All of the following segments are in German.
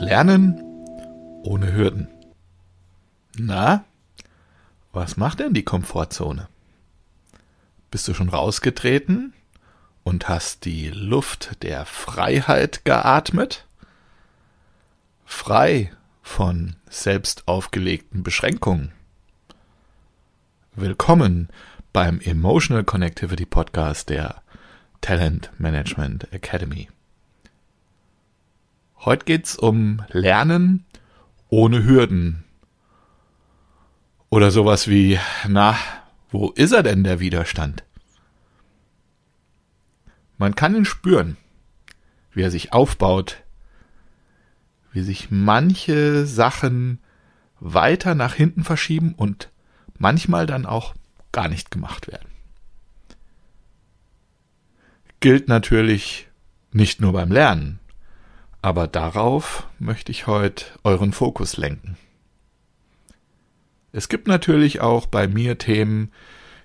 Lernen ohne Hürden. Na, was macht denn die Komfortzone? Bist du schon rausgetreten und hast die Luft der Freiheit geatmet? Frei von selbst aufgelegten Beschränkungen. Willkommen beim Emotional Connectivity Podcast der Talent Management Academy. Heute geht's um Lernen ohne Hürden. Oder sowas wie, na, wo ist er denn der Widerstand? Man kann ihn spüren, wie er sich aufbaut, wie sich manche Sachen weiter nach hinten verschieben und manchmal dann auch gar nicht gemacht werden. Gilt natürlich nicht nur beim Lernen. Aber darauf möchte ich heute euren Fokus lenken. Es gibt natürlich auch bei mir Themen,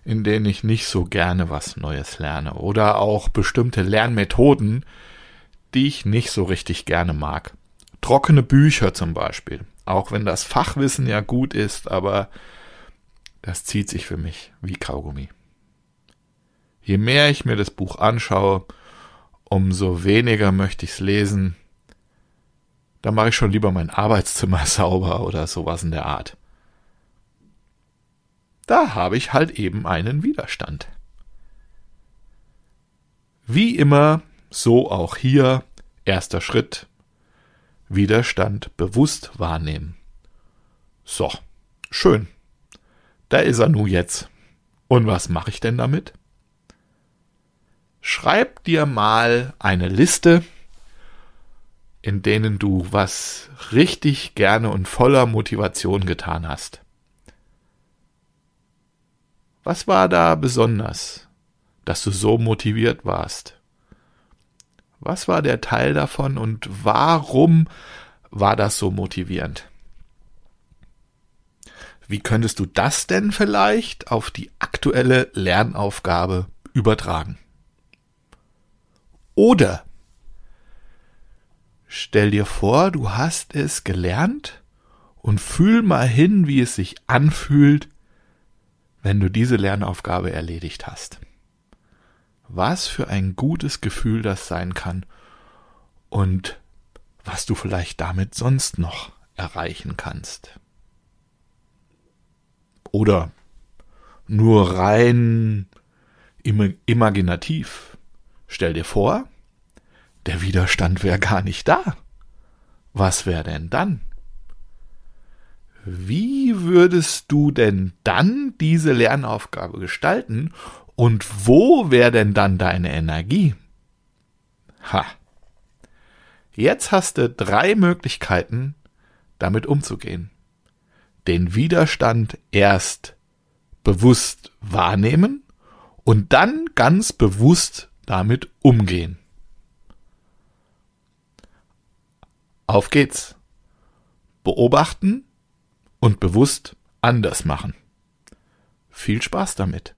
in denen ich nicht so gerne was Neues lerne oder auch bestimmte Lernmethoden, die ich nicht so richtig gerne mag. Trockene Bücher zum Beispiel. Auch wenn das Fachwissen ja gut ist, aber das zieht sich für mich wie Kaugummi. Je mehr ich mir das Buch anschaue, umso weniger möchte ich es lesen, da mache ich schon lieber mein Arbeitszimmer sauber oder sowas in der Art. Da habe ich halt eben einen Widerstand. Wie immer, so auch hier, erster Schritt, Widerstand bewusst wahrnehmen. So, schön. Da ist er nu jetzt. Und was mache ich denn damit? Schreib dir mal eine Liste in denen du was richtig gerne und voller Motivation getan hast. Was war da besonders, dass du so motiviert warst? Was war der Teil davon und warum war das so motivierend? Wie könntest du das denn vielleicht auf die aktuelle Lernaufgabe übertragen? Oder Stell dir vor, du hast es gelernt und fühl mal hin, wie es sich anfühlt, wenn du diese Lernaufgabe erledigt hast. Was für ein gutes Gefühl das sein kann und was du vielleicht damit sonst noch erreichen kannst. Oder nur rein imaginativ. Stell dir vor, der Widerstand wäre gar nicht da. Was wäre denn dann? Wie würdest du denn dann diese Lernaufgabe gestalten und wo wäre denn dann deine Energie? Ha. Jetzt hast du drei Möglichkeiten, damit umzugehen. Den Widerstand erst bewusst wahrnehmen und dann ganz bewusst damit umgehen. Auf geht's. Beobachten und bewusst anders machen. Viel Spaß damit.